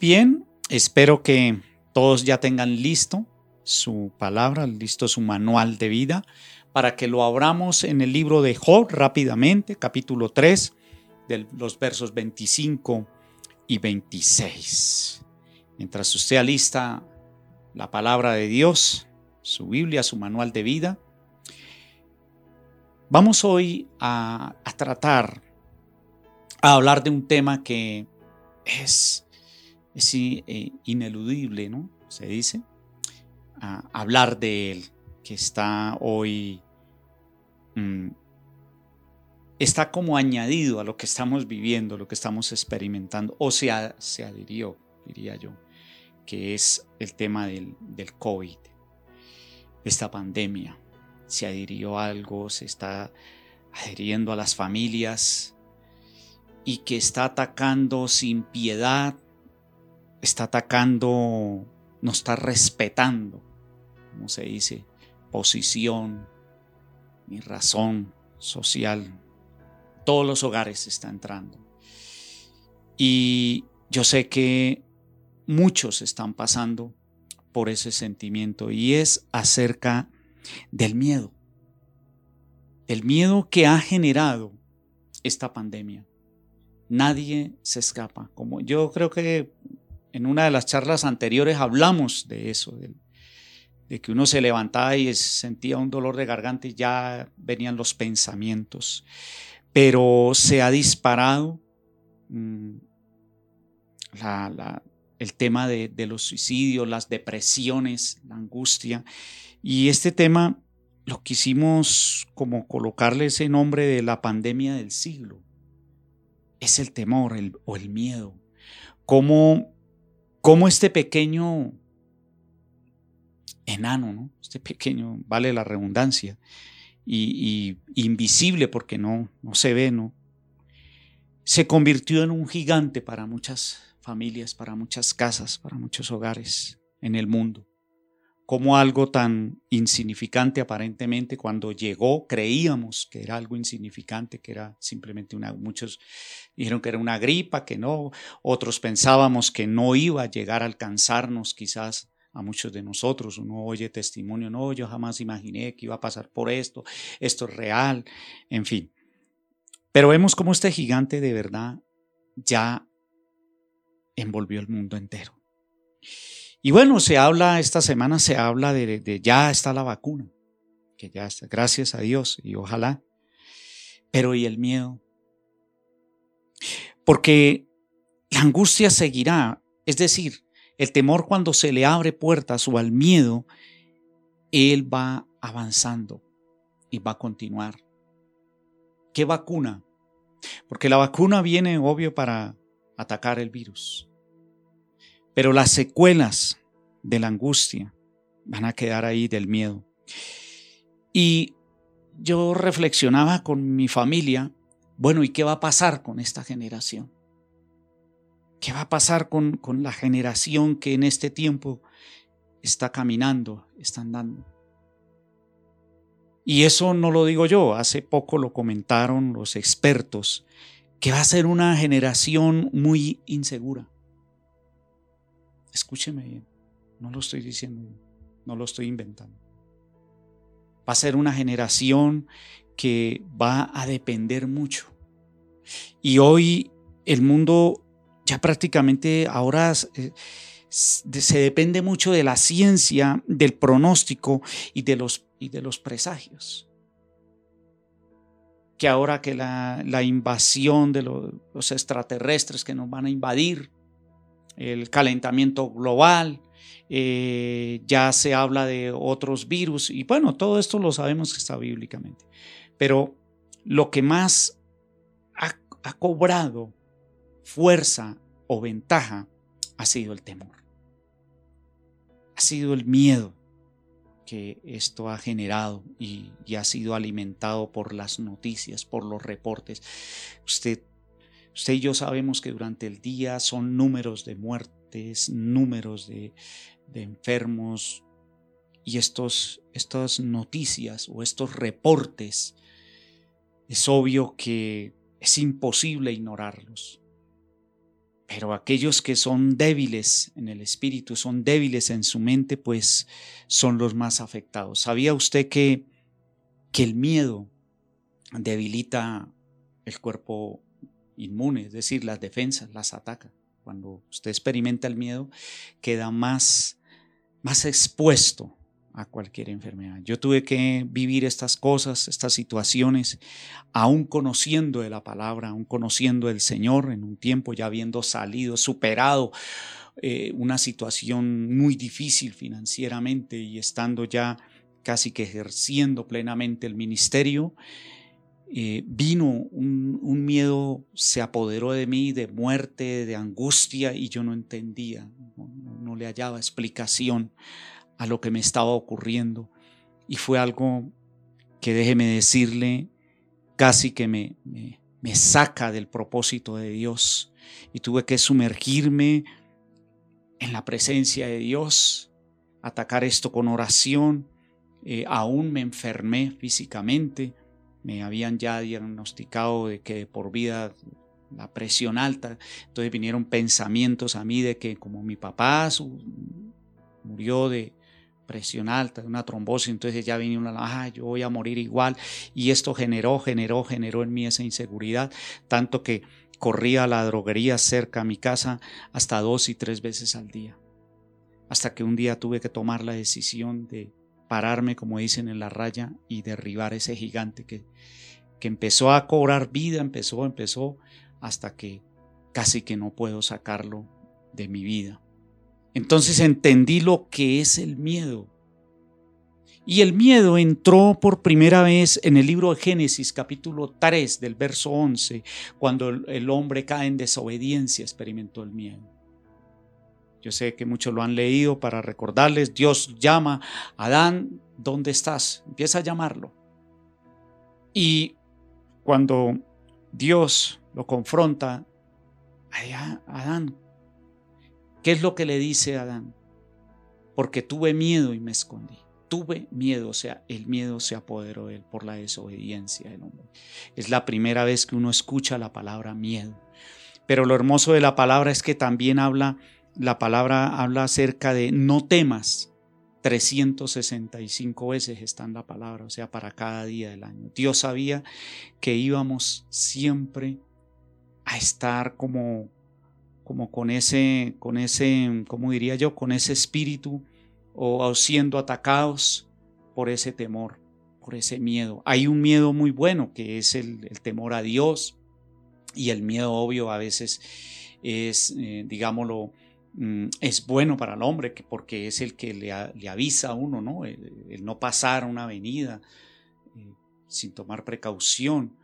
bien, espero que todos ya tengan listo su palabra, listo su manual de vida, para que lo abramos en el libro de Job rápidamente, capítulo 3, de los versos 25 y 26. Mientras usted alista la palabra de Dios, su Biblia, su manual de vida, vamos hoy a, a tratar, a hablar de un tema que es es eh, ineludible, ¿no? Se dice, hablar de él, que está hoy, mm, está como añadido a lo que estamos viviendo, lo que estamos experimentando, o se, se adhirió, diría yo, que es el tema del, del COVID, esta pandemia. Se adhirió algo, se está adhiriendo a las familias y que está atacando sin piedad está atacando, no está respetando, como se dice, posición, ni razón social. Todos los hogares está entrando. Y yo sé que muchos están pasando por ese sentimiento y es acerca del miedo. El miedo que ha generado esta pandemia. Nadie se escapa. Como yo creo que en una de las charlas anteriores hablamos de eso, de, que uno se levantaba y sentía un dolor de garganta y ya venían los pensamientos. Pero se ha disparado mm, el tema de, de los suicidios, las depresiones, la angustia. Y este tema lo quisimos como colocarle ese nombre de la pandemia del siglo. Es el temor o el miedo. Cómo cómo este pequeño enano, ¿no? este pequeño, vale la redundancia, y, invisible porque no, no se ve, ¿no? se convirtió en un gigante para muchas familias, para muchas casas, para muchos hogares en el mundo como algo tan insignificante aparentemente cuando llegó creíamos que era algo insignificante, que era simplemente una, muchos dijeron que era una gripa, que no, otros pensábamos que no iba a llegar a alcanzarnos quizás a muchos de nosotros, uno oye testimonio, no, yo jamás imaginé que iba a pasar por esto, esto es real, en fin. Pero vemos cómo este gigante de verdad ya envolvió el mundo entero. Y bueno, se habla, esta semana se habla de, ya está la vacuna, que ya está, gracias a Dios y ojalá. Pero ¿y el miedo? Porque la angustia seguirá, es decir, el temor cuando se le abre puertas o al miedo, él va avanzando y va a continuar. ¿Qué vacuna? Porque la vacuna viene, obvio, para atacar el virus. Pero las secuelas de la angustia van a quedar ahí del miedo. Y yo reflexionaba con mi familia, bueno, ¿y qué va a pasar con esta generación? ¿Qué va a pasar con, con la generación que en este tiempo está caminando, está andando? Y eso no lo digo yo, hace poco lo comentaron los expertos, que va a ser una generación muy insegura. Escúcheme bien, no lo estoy diciendo, no lo estoy inventando. Va a ser una generación que va a depender mucho. Y hoy el mundo ya prácticamente ahora eh, se depende mucho de la ciencia, del pronóstico y de los, y de los presagios. Que ahora que la, la invasión de los extraterrestres que nos van a invadir, el calentamiento global, eh, ya se habla de otros virus y bueno, todo esto lo sabemos que está bíblicamente. Pero lo que más ha, cobrado fuerza o ventaja ha sido el temor. Ha sido el miedo que esto ha generado y, y, ha sido alimentado por las noticias, por los reportes. Usted Usted y yo sabemos que durante el día son números de muertes, números de, enfermos y estos, estas noticias o estos reportes, es obvio que es imposible ignorarlos. pero aquellos que son débiles en el espíritu, son débiles en su mente, pues son los más afectados. ¿Sabía usted que, que el miedo debilita el cuerpo inmune, es decir, las defensas las ataca? Cuando usted experimenta el miedo, queda más, más expuesto a cualquier enfermedad. Yo tuve que vivir estas cosas, estas situaciones, aún conociendo la palabra, aún conociendo del Señor en un tiempo, ya habiendo salido, superado eh, una situación muy difícil financieramente y estando ya casi que ejerciendo plenamente el ministerio, eh, vino un, miedo, se apoderó de mí de muerte, de angustia y yo no entendía, no, no le hallaba explicación a lo que me estaba ocurriendo. Y fue algo que déjeme decirle, casi que me, me, saca del propósito de Dios. Y tuve que sumergirme en la presencia de Dios, atacar esto con oración. Eh, aún me enfermé físicamente, me habían ya diagnosticado de que por vida la presión alta, entonces vinieron pensamientos a mí de que como mi papá murió de, presión alta, de una trombosis, entonces ya vino una, ah, yo voy a morir igual. Y esto generó, generó, generó en mí esa inseguridad, tanto que corría a la droguería cerca a mi casa hasta dos y tres veces al día. Hasta que un día tuve que tomar la decisión de pararme, como dicen en la raya, y derribar ese gigante que, que empezó a cobrar vida, empezó, empezó, hasta que casi que no puedo sacarlo de mi vida. Entonces entendí lo que es el miedo. Y el miedo entró por primera vez en el libro de Génesis capítulo 3 del verso 11, cuando el hombre cae en desobediencia, experimentó el miedo. Yo sé que muchos lo han leído para recordarles, Dios llama a Adán, ¿dónde estás? Empieza a llamarlo. Y cuando Dios lo confronta, Adán, ¿Qué es lo que le dice Adán? Porque tuve miedo y me escondí. Tuve miedo, o sea, el miedo se apoderó de él por la desobediencia del hombre. Es la primera vez que uno escucha la palabra miedo. Pero lo hermoso de la palabra es que también habla, la palabra habla acerca de no temas. 365 veces está en la palabra, o sea, para cada día del año. Dios sabía que íbamos siempre a estar como como con ese, con ese, ¿cómo diría yo? Con ese espíritu o siendo atacados por ese temor, por ese miedo. Hay un miedo muy bueno que es el, temor a Dios y el miedo obvio a veces es, eh, digámoslo, es bueno para el hombre porque es el que le, avisa a uno, ¿no? El, no pasar una avenida eh, sin tomar precaución.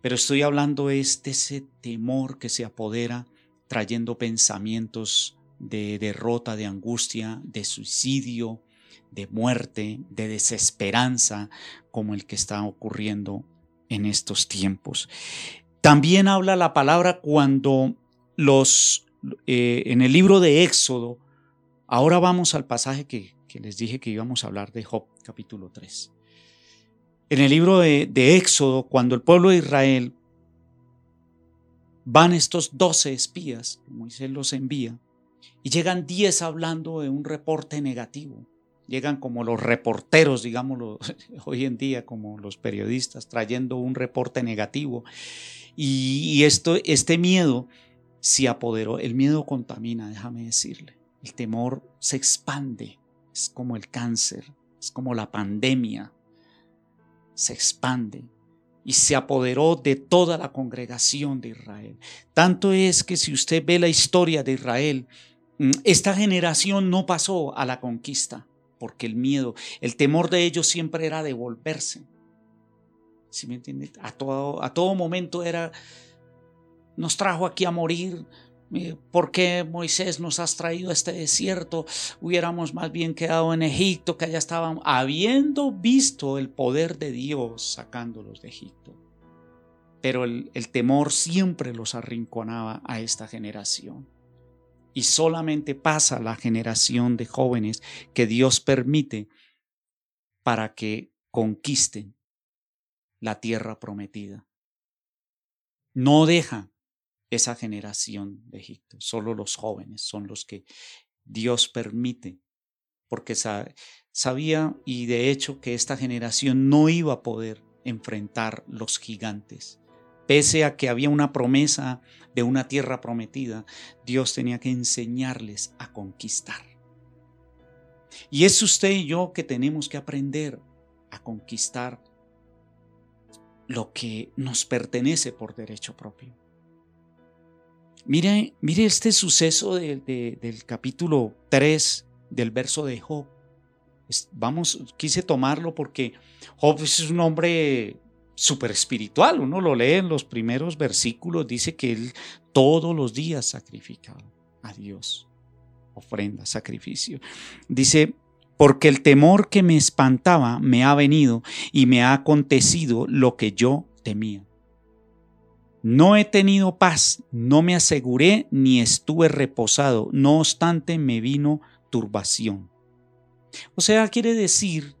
Pero estoy hablando de ese temor que se apodera trayendo pensamientos de derrota, de angustia, de suicidio, de muerte, de desesperanza, como el que está ocurriendo en estos tiempos. También habla la palabra cuando los, eh, en el libro de Éxodo, ahora vamos al pasaje que, les dije que íbamos a hablar de Job, capítulo 3. En el libro de, Éxodo, cuando el pueblo de Israel van estos doce espías, Moisés los envía, y llegan diez hablando de un reporte negativo. Llegan como los reporteros, digámoslo hoy en día, como los periodistas, trayendo un reporte negativo. Y, esto, este miedo se apoderó. El miedo contamina, déjame decirle. El temor se expande. Es como el cáncer, es como la pandemia. Se expande y se apoderó de toda la congregación de Israel. Tanto es que si usted ve la historia de Israel, mm, esta generación no pasó a la conquista, porque el miedo, el temor de ellos siempre era devolverse. ¿Sí me entiende? A todo, a todo momento era, nos trajo aquí a morir, ¿Por qué Moisés nos has traído a este desierto? Hubiéramos más bien quedado en Egipto, que allá estaban, habiendo visto el poder de Dios sacándolos de Egipto. Pero el temor siempre los arrinconaba a esta generación. Y solamente pasa la generación de jóvenes que Dios permite para que conquisten la tierra prometida. No deja esa generación de Egipto. Solo los jóvenes son los que Dios permite, porque sabía y de hecho que esta generación no iba a poder enfrentar los gigantes. Pese a que había una promesa de una tierra prometida, Dios tenía que enseñarles a conquistar. Y es usted y yo que tenemos que aprender a conquistar lo que nos pertenece por derecho propio. Mire, mire este suceso del capítulo 3 del verso de Job. Vamos, quise tomarlo porque Job es un hombre súper espiritual. Uno lo lee en los primeros versículos, dice que él todos los días sacrificaba a Dios, ofrenda, sacrificio. Dice, porque el temor que me espantaba me ha venido y me ha acontecido lo que yo temía. No he tenido paz, no me aseguré ni estuve reposado, no obstante me vino turbación. O sea, quiere decir,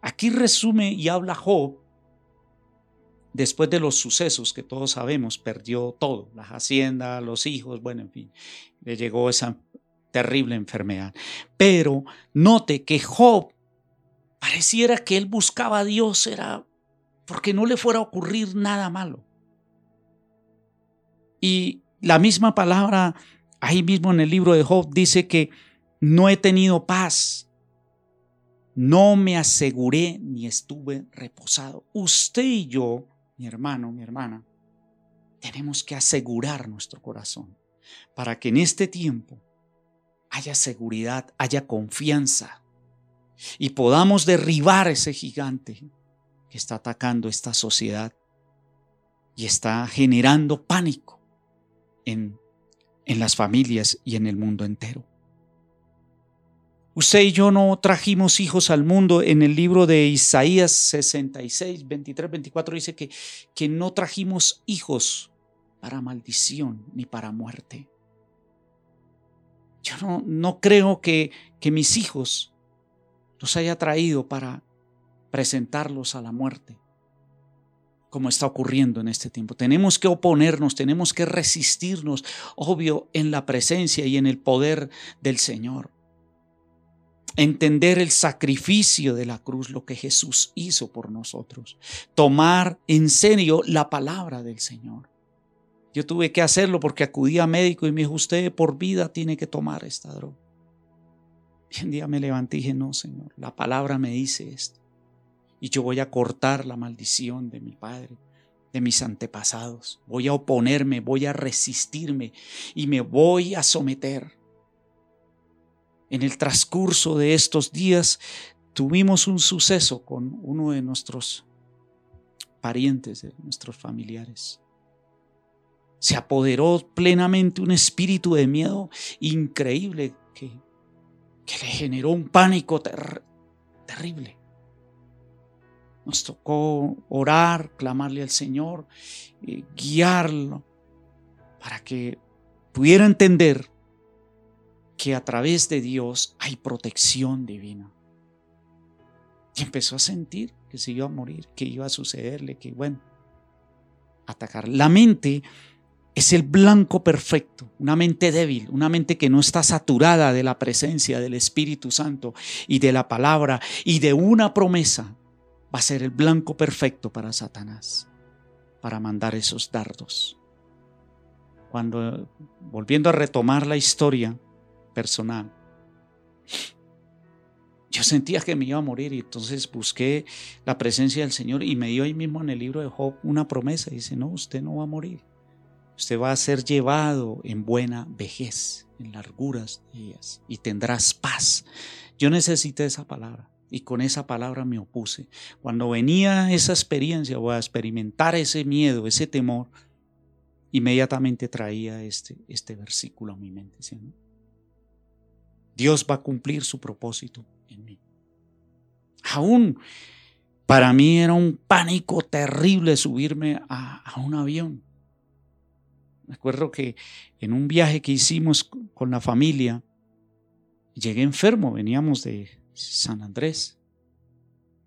aquí resume y habla Job, después de los sucesos que todos sabemos, perdió todo, las haciendas, los hijos, bueno, en fin, le llegó esa terrible enfermedad. Pero note que Job pareciera que él buscaba a Dios, era porque no le fuera a ocurrir nada malo. Y la misma palabra ahí mismo en el libro de Job dice que no he tenido paz, no me aseguré ni estuve reposado. Usted y yo, mi hermano, mi hermana, tenemos que asegurar nuestro corazón para que en este tiempo haya seguridad, haya confianza y podamos derribar ese gigante que está atacando esta sociedad y está generando pánico en, en las familias y en el mundo entero. Usted y yo no trajimos hijos al mundo. En el libro de Isaías 66, 23, 24 dice que, que no trajimos hijos para maldición ni para muerte. Yo no, no creo que, que mis hijos los haya traído para presentarlos a la muerte como está ocurriendo en este tiempo. Tenemos que oponernos, tenemos que resistirnos, obvio, en la presencia y en el poder del Señor. Entender el sacrificio de la cruz, lo que Jesús hizo por nosotros. Tomar en serio la palabra del Señor. Yo tuve que hacerlo porque acudí a médico y me dijo, usted por vida tiene que tomar esta droga. Y un día me levanté y dije, no, Señor, la palabra me dice esto y yo voy a cortar la maldición de mi padre, de mis antepasados. Voy a oponerme, voy a resistirme y me voy a someter. En el transcurso de estos días tuvimos un suceso con uno de nuestros parientes, de nuestros familiares. Se apoderó plenamente un espíritu de miedo increíble que, que le generó un pánico terrible. Nos tocó orar, clamarle al Señor, eh, guiarlo, para que pudiera entender que a través de Dios hay protección divina. Y empezó a sentir que se iba a morir, que iba a sucederle, que bueno, atacar. La mente es el blanco perfecto, una mente débil, una mente que no está saturada de la presencia del Espíritu Santo y de la palabra y de una promesa va a ser el blanco perfecto para Satanás, para mandar esos dardos. Cuando, volviendo a retomar la historia personal, yo sentía que me iba a morir y entonces busqué la presencia del Señor y me dio ahí mismo en el libro de Job una promesa. Dice, no, usted no va a morir. Usted va a ser llevado en buena vejez, en larguras de y tendrás paz. Yo necesité esa palabra y con esa palabra me opuse. Cuando venía esa experiencia o a experimentar ese miedo, ese temor, inmediatamente traía este, este versículo a mi mente. Dios va a cumplir su propósito en mí. Aún para mí era un pánico terrible subirme a, a un avión. Me acuerdo que en un viaje que hicimos con la familia, llegué enfermo, veníamos de, San Andrés.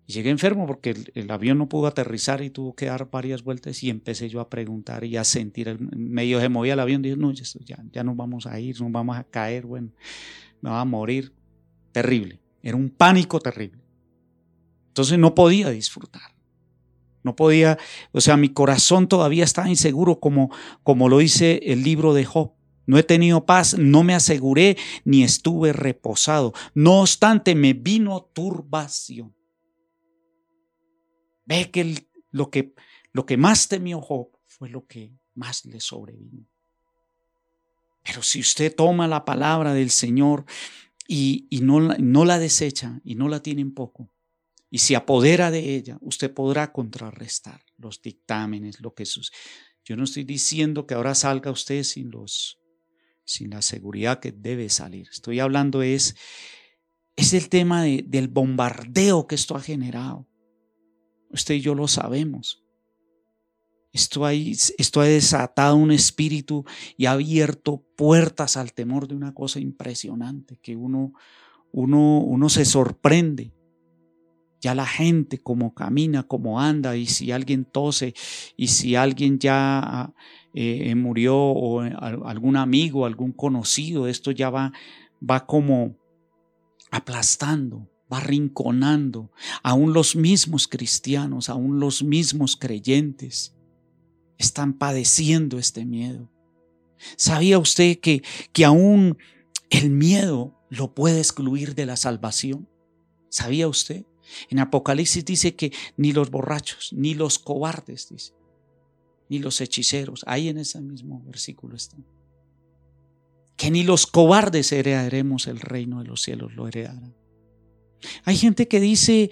Llegué enfermo porque el, avión no pudo aterrizar y tuvo que dar varias vueltas y empecé yo a preguntar y a sentir, el, medio se movía el avión, dije, no, ya, ya nos vamos a ir, nos vamos a caer, bueno, me va a morir. Terrible, era un pánico terrible. Entonces no podía disfrutar. No podía, o sea, mi corazón todavía estaba inseguro como, como lo dice el libro de Job. No he tenido paz, no me aseguré ni estuve reposado. No obstante, me vino turbación. Ve que lo, que lo que más temió Job fue lo que más le sobrevino. Pero si usted toma la palabra del Señor y, no, no la desecha y no la tiene en poco, y se apodera de ella, usted podrá contrarrestar los dictámenes, lo que sus. Yo no estoy diciendo que ahora salga usted sin los sin la seguridad que debe salir. Estoy hablando es es el tema del bombardeo que esto ha generado. Usted y yo lo sabemos. Esto, esto ha desatado un espíritu y ha abierto puertas al temor de una cosa impresionante que uno, uno, uno se sorprende ya la gente como camina, como anda, y si alguien tose, y si alguien ya eh, murió, o algún amigo, algún conocido, esto ya va, va como aplastando, va rinconando, aún los mismos cristianos, aún los mismos creyentes están padeciendo este miedo. ¿Sabía usted que, que aún el miedo lo puede excluir de la salvación? ¿Sabía usted? En Apocalipsis dice que ni los borrachos, ni los cobardes, dice, ni los hechiceros, ahí en ese mismo versículo están. Que ni los cobardes heredaremos el reino de los cielos, lo heredarán. Hay gente que dice,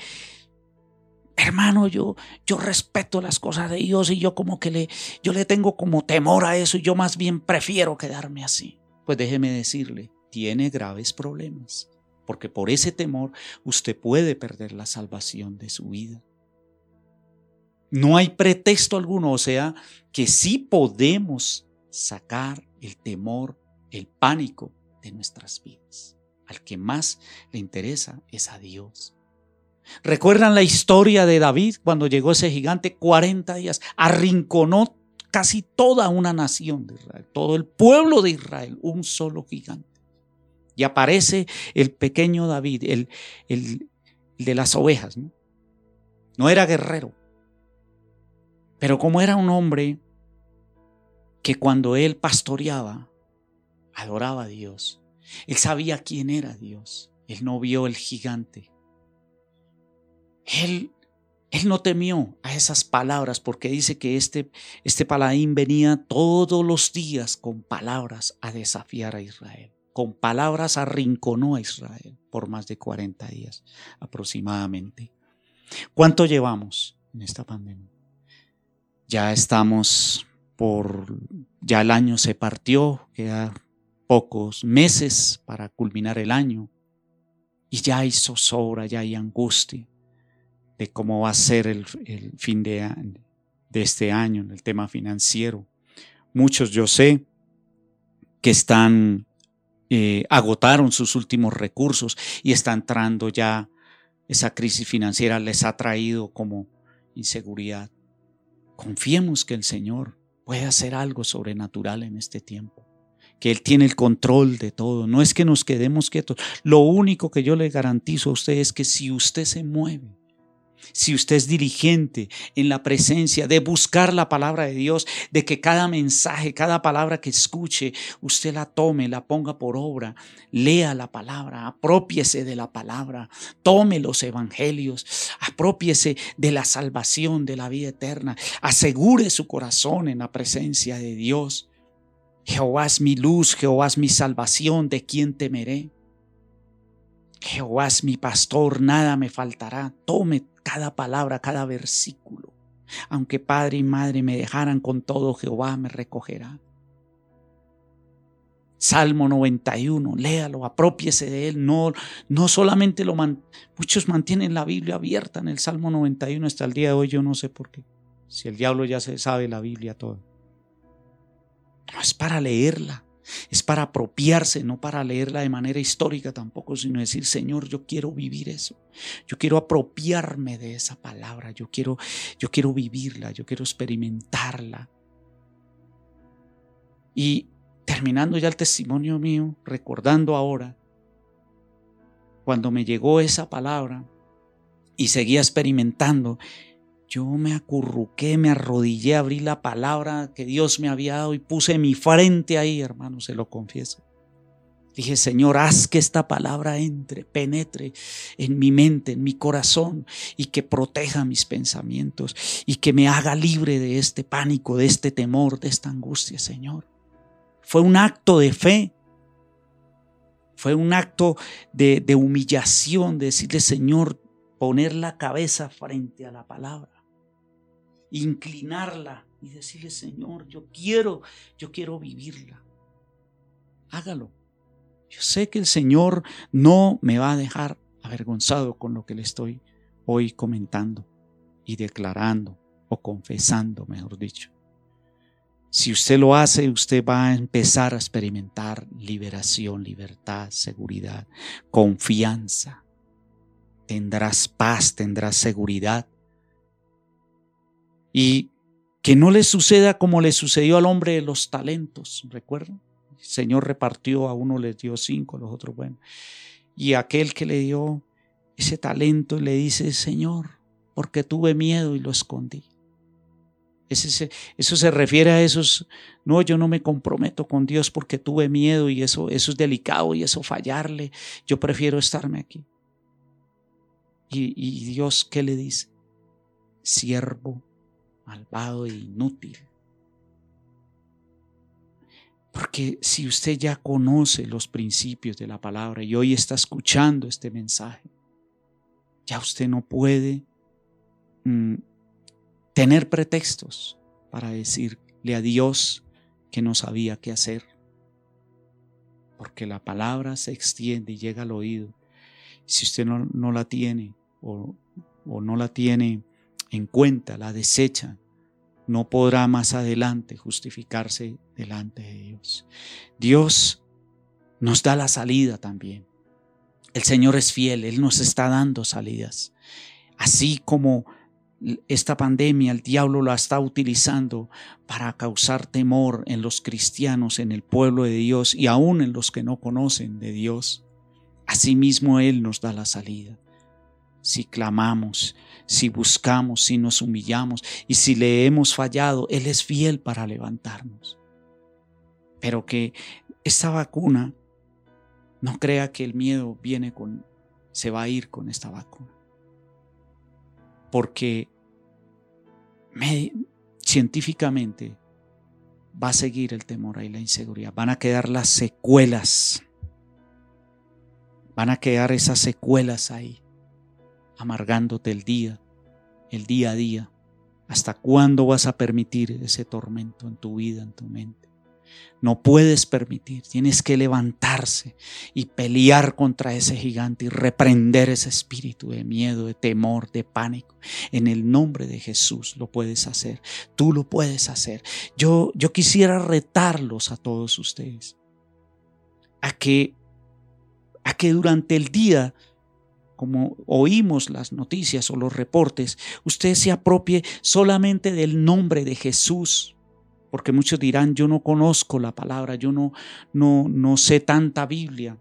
hermano, yo, yo respeto las cosas de Dios y yo como que le, yo le tengo como temor a eso y yo más bien prefiero quedarme así. Pues déjeme decirle, tiene graves problemas porque por ese temor usted puede perder la salvación de su vida. No hay pretexto alguno, o sea, que sí podemos sacar el temor, el pánico de nuestras vidas. Al que más le interesa es a Dios. ¿Recuerdan la historia de David cuando llegó ese gigante 40 días? Arrinconó casi toda una nación de Israel, todo el pueblo de Israel, un solo gigante. Y aparece el pequeño David, el, el, de las ovejas. ¿no? no era guerrero, pero como era un hombre que cuando él pastoreaba, adoraba a Dios, él sabía quién era Dios, él no vio el gigante. Él, él no temió a esas palabras porque dice que este, este paladín venía todos los días con palabras a desafiar a Israel con palabras arrinconó a Israel por más de 40 días aproximadamente. ¿Cuánto llevamos en esta pandemia? Ya estamos por, ya el año se partió, quedan pocos meses para culminar el año y ya hay zozobra, ya hay angustia de cómo va a ser el, fin de, de este año en el tema financiero. Muchos yo sé que están eh, agotaron sus últimos recursos y está entrando ya esa crisis financiera, les ha traído como inseguridad. Confiemos que el Señor puede hacer algo sobrenatural en este tiempo, que Él tiene el control de todo. No es que nos quedemos quietos. Lo único que yo le garantizo a usted es que si usted se mueve, si usted es diligente en la presencia de buscar la palabra de Dios, de que cada mensaje, cada palabra que escuche, usted la tome, la ponga por obra, lea la palabra, apropiese de la palabra, tome los evangelios, apropiese de la salvación, de la vida eterna, asegure su corazón en la presencia de Dios. Jehová es mi luz, Jehová es mi salvación, ¿de quién temeré? Jehová es mi pastor, nada me faltará. Tome cada palabra, cada versículo. Aunque padre y madre me dejaran con todo, Jehová me recogerá. Salmo 91, léalo, apropiese de él. No, no solamente lo man, muchos mantienen la Biblia abierta en el Salmo 91 hasta el día de hoy, yo no sé por qué. Si el diablo ya se sabe la Biblia toda. No es para leerla, Es para apropiarse, no para leerla de manera histórica tampoco, sino decir, Señor, yo quiero vivir eso. Yo quiero apropiarme de esa palabra. Yo quiero, yo quiero vivirla, yo quiero experimentarla. Y terminando ya el testimonio mío, recordando ahora, cuando me llegó esa palabra y seguía experimentando, yo me acurruqué, me arrodillé, abrí la palabra que Dios me había dado y puse mi frente ahí, hermano, se lo confieso. Dije, Señor, haz que esta palabra entre, penetre en mi mente, en mi corazón y que proteja mis pensamientos y que me haga libre de este pánico, de este temor, de esta angustia, Señor. Fue un acto de fe. Fue un acto de, de humillación, de decirle, Señor, poner la cabeza frente a la palabra inclinarla y decirle, Señor, yo quiero, yo quiero vivirla. Hágalo. Yo sé que el Señor no me va a dejar avergonzado con lo que le estoy hoy comentando y declarando o confesando, mejor dicho. Si usted lo hace, usted va a empezar a experimentar liberación, libertad, seguridad, confianza. Tendrás paz, tendrás seguridad y que no le suceda como le sucedió al hombre de los talentos, ¿recuerdan? El Señor repartió, a uno le dio cinco, a los otros, bueno. Y aquel que le dio ese talento le dice, Señor, porque tuve miedo y lo escondí. Eso se refiere a esos, no, yo no me comprometo con Dios porque tuve miedo y eso, eso es delicado y eso fallarle, yo prefiero estarme aquí. Y, y Dios, ¿qué le dice? Siervo malvado e inútil. Porque si usted ya conoce los principios de la palabra y hoy está escuchando este mensaje, ya usted no puede mm, tener pretextos para decirle a Dios que no sabía qué hacer. Porque la palabra se extiende y llega al oído. Si usted no, la tiene o no la tiene en cuenta, la desecha, no podrá más adelante justificarse delante de Dios. Dios nos da la salida también. El Señor es fiel, Él nos está dando salidas. Así como esta pandemia el diablo la está utilizando para causar temor en los cristianos, en el pueblo de Dios y aún en los que no conocen de Dios. Asimismo Él nos da la salida si clamamos, si buscamos, si nos humillamos y si le hemos fallado, Él es fiel para levantarnos. Pero que esta vacuna, no crea que el miedo viene con, se va a ir con esta vacuna. Porque científicamente va a seguir el temor y la inseguridad. Van a quedar las secuelas. Van a quedar esas secuelas ahí amargándote el día, el día a día. ¿Hasta cuándo vas a permitir ese tormento en tu vida, en tu mente? No puedes permitir, tienes que levantarse y pelear contra ese gigante y reprender ese espíritu de miedo, de temor, de pánico. En el nombre de Jesús lo puedes hacer, tú lo puedes hacer. Yo, yo quisiera retarlos a todos ustedes a que, a que durante el día como oímos las noticias o los reportes, usted se apropie solamente del nombre de Jesús. Porque muchos dirán, yo no conozco la palabra, yo no, no, no sé tanta Biblia,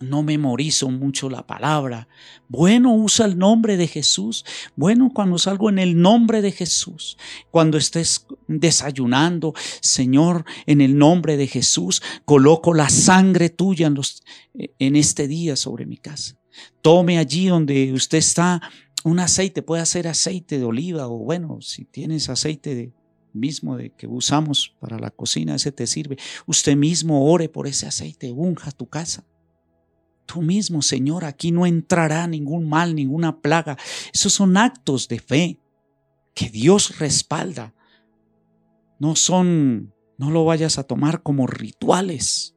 no memorizo mucho la palabra. Bueno, usa el nombre de Jesús. Bueno, cuando salgo en el nombre de Jesús, cuando estés desayunando, Señor, en el nombre de Jesús, coloco la sangre tuya en, los, en este día sobre mi casa. Tome allí donde usted está un aceite, puede ser aceite de oliva o bueno, si tienes aceite mismo de que usamos para la cocina, ese te sirve. Usted mismo ore por ese aceite, unja tu casa. Tú mismo, Señor, aquí no entrará ningún mal, ninguna plaga. Esos son actos de fe que Dios respalda. No son, no lo vayas a tomar como rituales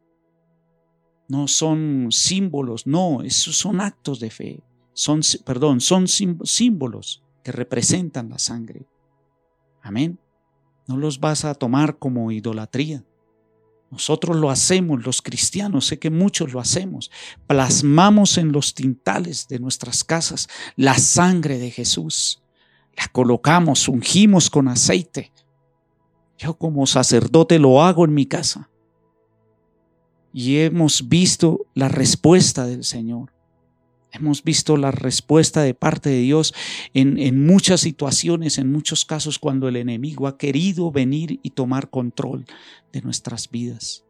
no son símbolos, no, esos son actos de fe, son, perdón, son símbolos que representan la sangre. Amén. No los vas a tomar como idolatría, Nosotros lo hacemos, los cristianos, sé que muchos lo hacemos. Plasmamos en los tintales de nuestras casas la sangre de Jesús. La colocamos, ungimos con aceite. Yo como sacerdote lo hago en mi casa. Y hemos visto la respuesta del Señor. Hemos visto la respuesta de parte de Dios en, en, muchas situaciones, en muchos casos, cuando el enemigo ha querido venir y tomar control de nuestras vidas.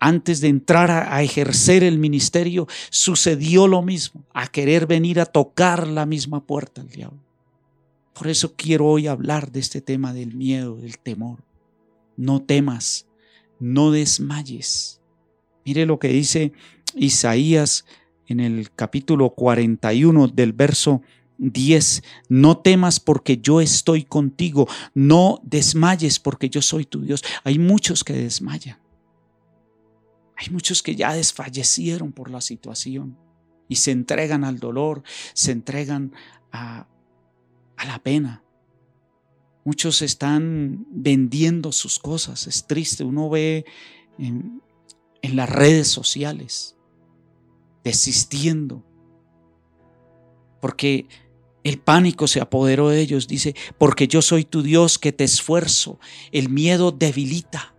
Antes de entrar a, a ejercer el ministerio, sucedió lo mismo, a querer venir a tocar la misma puerta al diablo. Por eso quiero hoy hablar de este tema del miedo, del temor. No temas, no desmayes. Mire lo que dice Isaías en el capítulo 41 del verso 10. No temas porque yo estoy contigo. No desmayes porque yo soy tu Dios. Hay muchos que desmayan. Hay muchos que ya desfallecieron por la situación y se entregan al dolor, se entregan a, a la pena. Muchos están vendiendo sus cosas. Es triste. Uno ve en las redes sociales desistiendo. Porque el pánico se apoderó de ellos. Dice, porque yo soy tu Dios que te esfuerzo. El miedo debilita.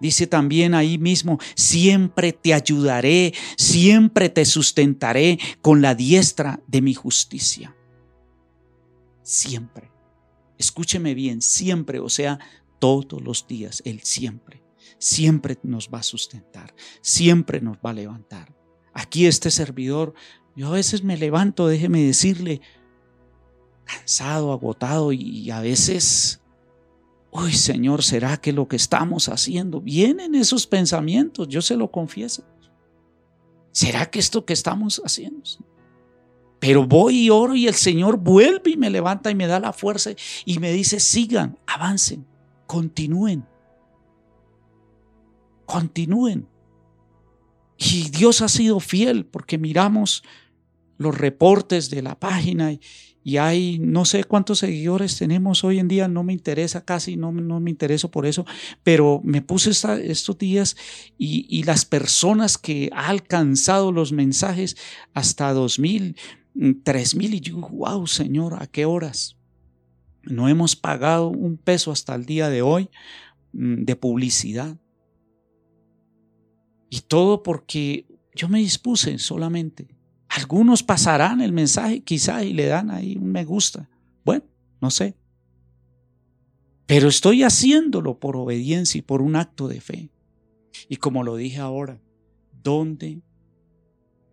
Dice también ahí mismo, siempre te ayudaré, siempre te sustentaré con la diestra de mi justicia. Siempre. Escúcheme bien, siempre, o sea, todos los días, Él siempre siempre nos va a sustentar, siempre nos va a levantar. Aquí este servidor, yo a veces me levanto, déjeme decirle, cansado, agotado y a veces, uy Señor, ¿será que lo que estamos haciendo? Vienen esos pensamientos, yo se lo confieso. ¿Será que esto que estamos haciendo? Pero voy y oro y el Señor vuelve y me levanta y me da la fuerza y me dice, sigan, avancen, continúen continúen. Y Dios ha sido fiel porque miramos los reportes de la página y, hay no sé cuántos seguidores tenemos hoy en día, no me interesa casi, no, no me intereso por eso, pero me puse estos días y, y, las personas que ha alcanzado los mensajes hasta dos mil, tres mil y yo, wow, Señor, ¿a qué horas? No hemos pagado un peso hasta el día de hoy mm, de publicidad. Y todo porque yo me dispuse solamente. Algunos pasarán el mensaje quizá y le dan ahí un me gusta. Bueno, no sé. Pero estoy haciéndolo por obediencia y por un acto de fe. Y como lo dije ahora, ¿dónde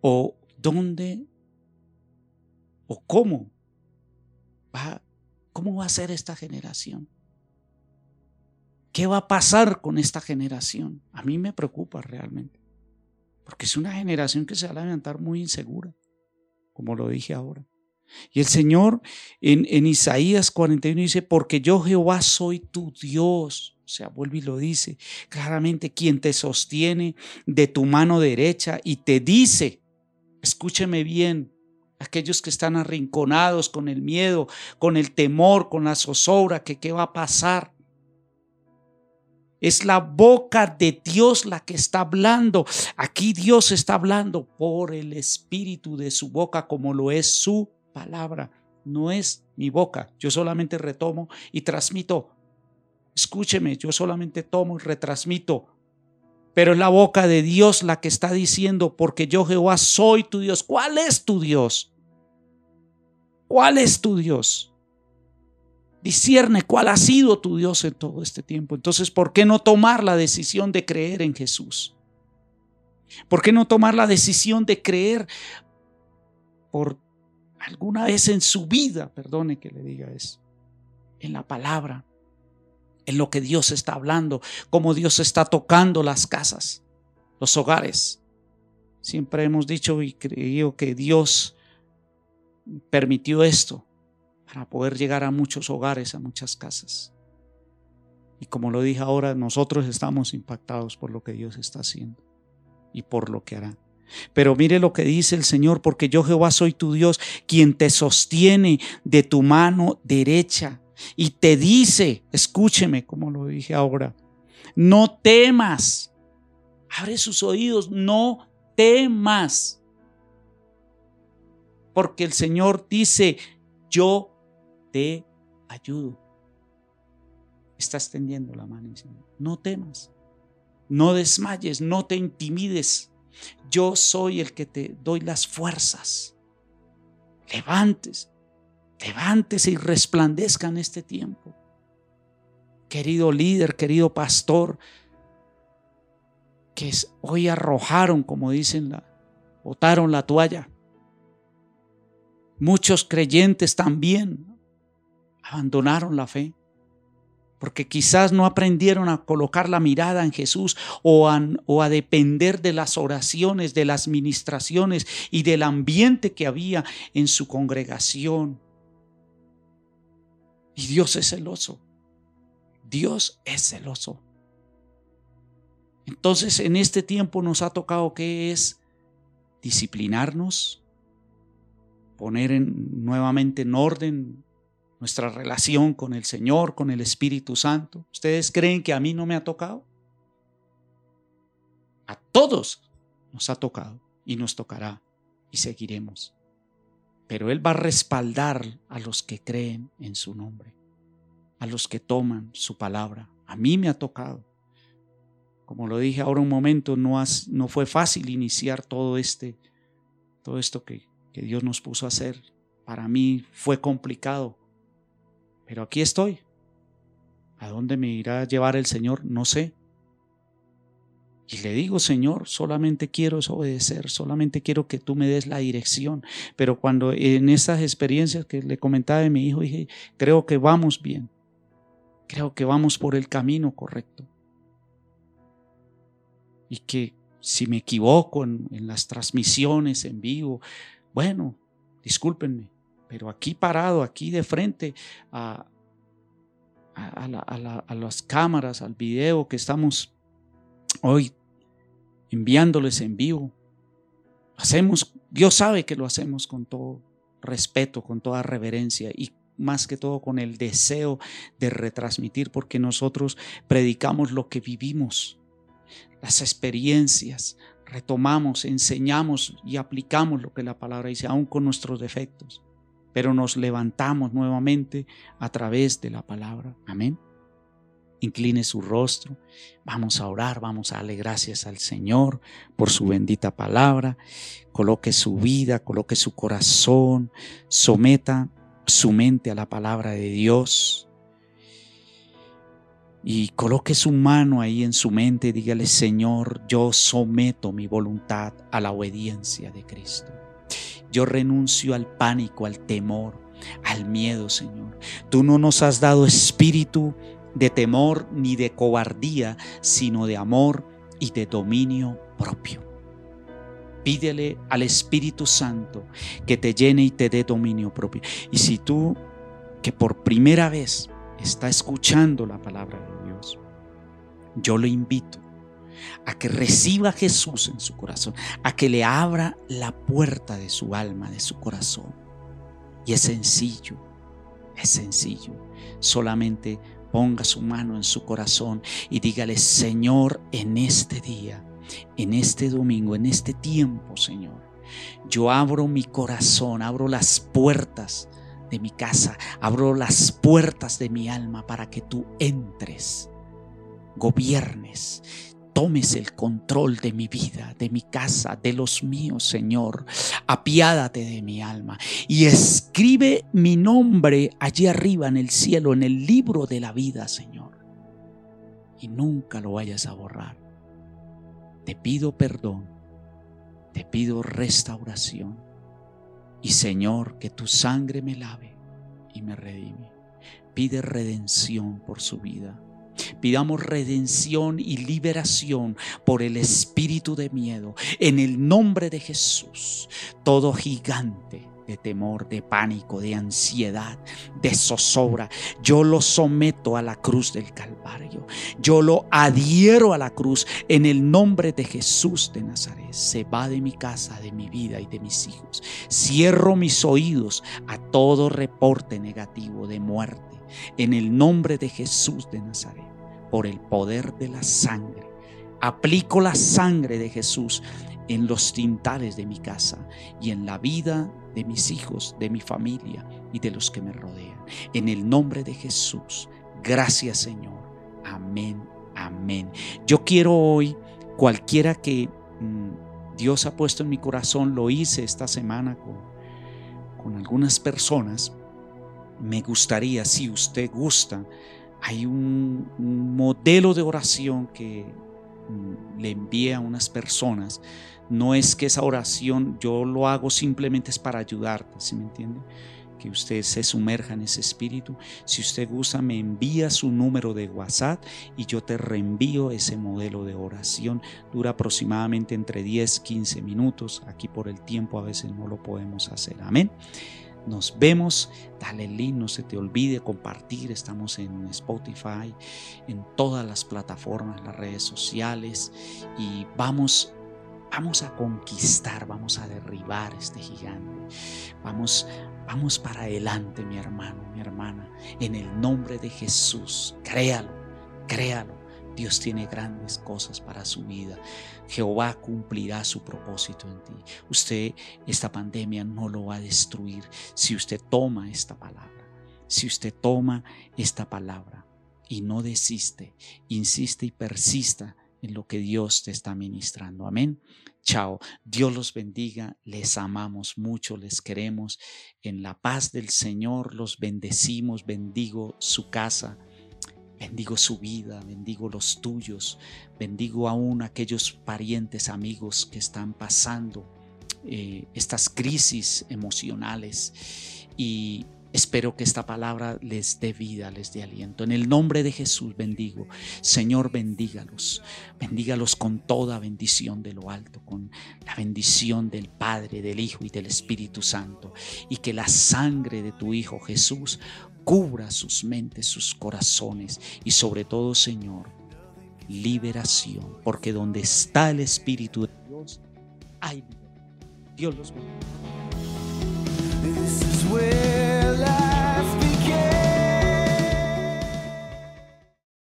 o dónde o cómo va, cómo va a ser esta generación? ¿Qué va a pasar con esta generación? A mí me preocupa realmente. Porque es una generación que se va a levantar muy insegura, como lo dije ahora. Y el Señor en, en Isaías 41 dice, porque yo Jehová soy tu Dios. O sea, vuelve y lo dice claramente, quien te sostiene de tu mano derecha y te dice, escúcheme bien, aquellos que están arrinconados con el miedo, con el temor, con la zozobra, que qué va a pasar. Es la boca de Dios la que está hablando. Aquí Dios está hablando por el espíritu de su boca como lo es su palabra. No es mi boca. Yo solamente retomo y transmito. Escúcheme, yo solamente tomo y retransmito. Pero es la boca de Dios la que está diciendo, porque yo Jehová soy tu Dios. ¿Cuál es tu Dios? ¿Cuál es tu Dios? Discierne cuál ha sido tu Dios en todo este tiempo. Entonces, ¿por qué no tomar la decisión de creer en Jesús? ¿Por qué no tomar la decisión de creer por alguna vez en su vida, perdone que le diga eso, en la palabra, en lo que Dios está hablando, cómo Dios está tocando las casas, los hogares? Siempre hemos dicho y creído que Dios permitió esto para poder llegar a muchos hogares, a muchas casas. Y como lo dije ahora, nosotros estamos impactados por lo que Dios está haciendo y por lo que hará. Pero mire lo que dice el Señor, porque yo Jehová soy tu Dios, quien te sostiene de tu mano derecha y te dice, escúcheme como lo dije ahora, No temas. Abre sus oídos, no temas. Porque el Señor dice, yo te ayudo. Está extendiendo la mano diciendo, no temas, no desmayes, no te intimides. Yo soy el que te doy las fuerzas. Levantes, levántese y resplandezca en este tiempo. Querido líder, querido pastor, que hoy arrojaron, como dicen, botaron la toalla. Muchos creyentes también abandonaron la fe porque quizás no aprendieron a colocar la mirada en Jesús o a, o a, depender de las oraciones, de las ministraciones y del ambiente que había en su congregación. Y Dios es celoso. Dios es celoso. Entonces en este tiempo nos ha tocado que es disciplinarnos, poner en, nuevamente en orden nuestra relación con el Señor, con el Espíritu Santo. ¿Ustedes creen que a mí no me ha tocado? A todos nos ha tocado y nos tocará y seguiremos. Pero Él va a respaldar a los que creen en su nombre, a los que toman su palabra. A mí me ha tocado. Como lo dije ahora un momento, no, fue fácil iniciar todo este, todo esto que, que Dios nos puso a hacer. Para mí fue complicado, pero aquí estoy. ¿A dónde me irá a llevar el Señor? No sé. Y le digo, Señor, solamente quiero obedecer, solamente quiero que tú me des la dirección. Pero cuando en esas experiencias que le comentaba a mi hijo, dije, creo que vamos bien. Creo que vamos por el camino correcto. Y que si me equivoco en, en las transmisiones en vivo, bueno, discúlpenme, pero aquí parado, aquí de frente a, a, las cámaras, al video que estamos hoy enviándoles en vivo, hacemos, Dios sabe que lo hacemos con todo respeto, con toda reverencia y más que todo con el deseo de retransmitir, porque nosotros predicamos lo que vivimos, las experiencias, retomamos, enseñamos y aplicamos lo que la palabra dice, aún con nuestros defectos pero nos levantamos nuevamente a través de la palabra. Amén. Incline su rostro, vamos a orar, vamos a darle gracias al Señor por su bendita palabra. Coloque su vida, coloque su corazón, someta su mente a la palabra de Dios y coloque su mano ahí en su mente y dígale, Señor, yo someto mi voluntad a la obediencia de Cristo. Yo renuncio al pánico, al temor, al miedo, Señor. Tú no nos has dado espíritu de temor ni de cobardía, sino de amor y de dominio propio. Pídele al Espíritu Santo que te llene y te dé dominio propio. Y si tú, que por primera vez está escuchando la palabra de Dios, yo le invito a que reciba a Jesús en su corazón, a que le abra la puerta de su alma, de su corazón. Y es sencillo, es sencillo. Solamente ponga su mano en su corazón y dígale, Señor, en este día, en este domingo, en este tiempo, Señor, yo abro mi corazón, abro las puertas de mi casa, abro las puertas de mi alma para que tú entres, gobiernes, tomes el control de mi vida, de mi casa, de los míos, Señor. Apiádate de mi alma y escribe mi nombre allí arriba en el cielo, en el libro de la vida, Señor. Y nunca lo vayas a borrar. Te pido perdón, te pido restauración. Y Señor, que tu sangre me lave y me redime. Pide redención por su vida Pidamos redención y liberación por el espíritu de miedo. En el nombre de Jesús, todo gigante de temor, de pánico, de ansiedad, de zozobra. Yo lo someto a la cruz del Calvario. Yo lo adhiero a la cruz en el nombre de Jesús de Nazaret. Se va de mi casa, de mi vida y de mis hijos. Cierro mis oídos a todo reporte negativo de muerte en el nombre de Jesús de Nazaret por el poder de la sangre. Aplico la sangre de Jesús en los tintales de mi casa y en la vida de mis hijos, de mi familia y de los que me rodean. En el nombre de Jesús. Gracias Señor. Amén. Amén. Yo quiero hoy, cualquiera que mm, Dios ha puesto en mi corazón, lo hice esta semana con, con algunas personas. Me gustaría, si usted gusta, hay un, modelo de oración que mm, le envía a unas personas. No es que esa oración yo lo hago simplemente es para ayudarte, ¿sí me entiende? Que usted se sumerja en ese espíritu. Si usted gusta, me envía su número de WhatsApp y yo te reenvío ese modelo de oración. Dura aproximadamente entre 10, 15 minutos. Aquí por el tiempo a veces no lo podemos hacer. Amén. Nos vemos. Dale link, no se te olvide compartir. Estamos en Spotify, en todas las plataformas, las redes sociales. Y vamos, vamos a conquistar, vamos a derribar este gigante. Vamos, vamos para adelante, mi hermano, mi hermana. En el nombre de Jesús. Créalo, créalo Dios tiene grandes cosas para su vida. Jehová cumplirá su propósito en ti. Usted, esta pandemia no lo va a destruir si usted toma esta palabra. Si usted toma esta palabra y no desiste, insiste y persista en lo que Dios te está ministrando. Amén. Chao. Dios los bendiga. Les amamos mucho, les queremos. En la paz del Señor los bendecimos. Bendigo su casa Bendigo su vida, bendigo los tuyos, bendigo aún aquellos parientes, amigos que están pasando eh, estas crisis emocionales y Espero que esta palabra les dé vida, les dé aliento. En el nombre de Jesús bendigo. Señor, bendígalos. Bendígalos con toda bendición de lo alto, con la bendición del Padre, del Hijo y del Espíritu Santo. Y que la sangre de tu Hijo Jesús cubra sus mentes, sus corazones y sobre todo, Señor, liberación, porque donde está el Espíritu de Dios, hay. Dios los bendiga.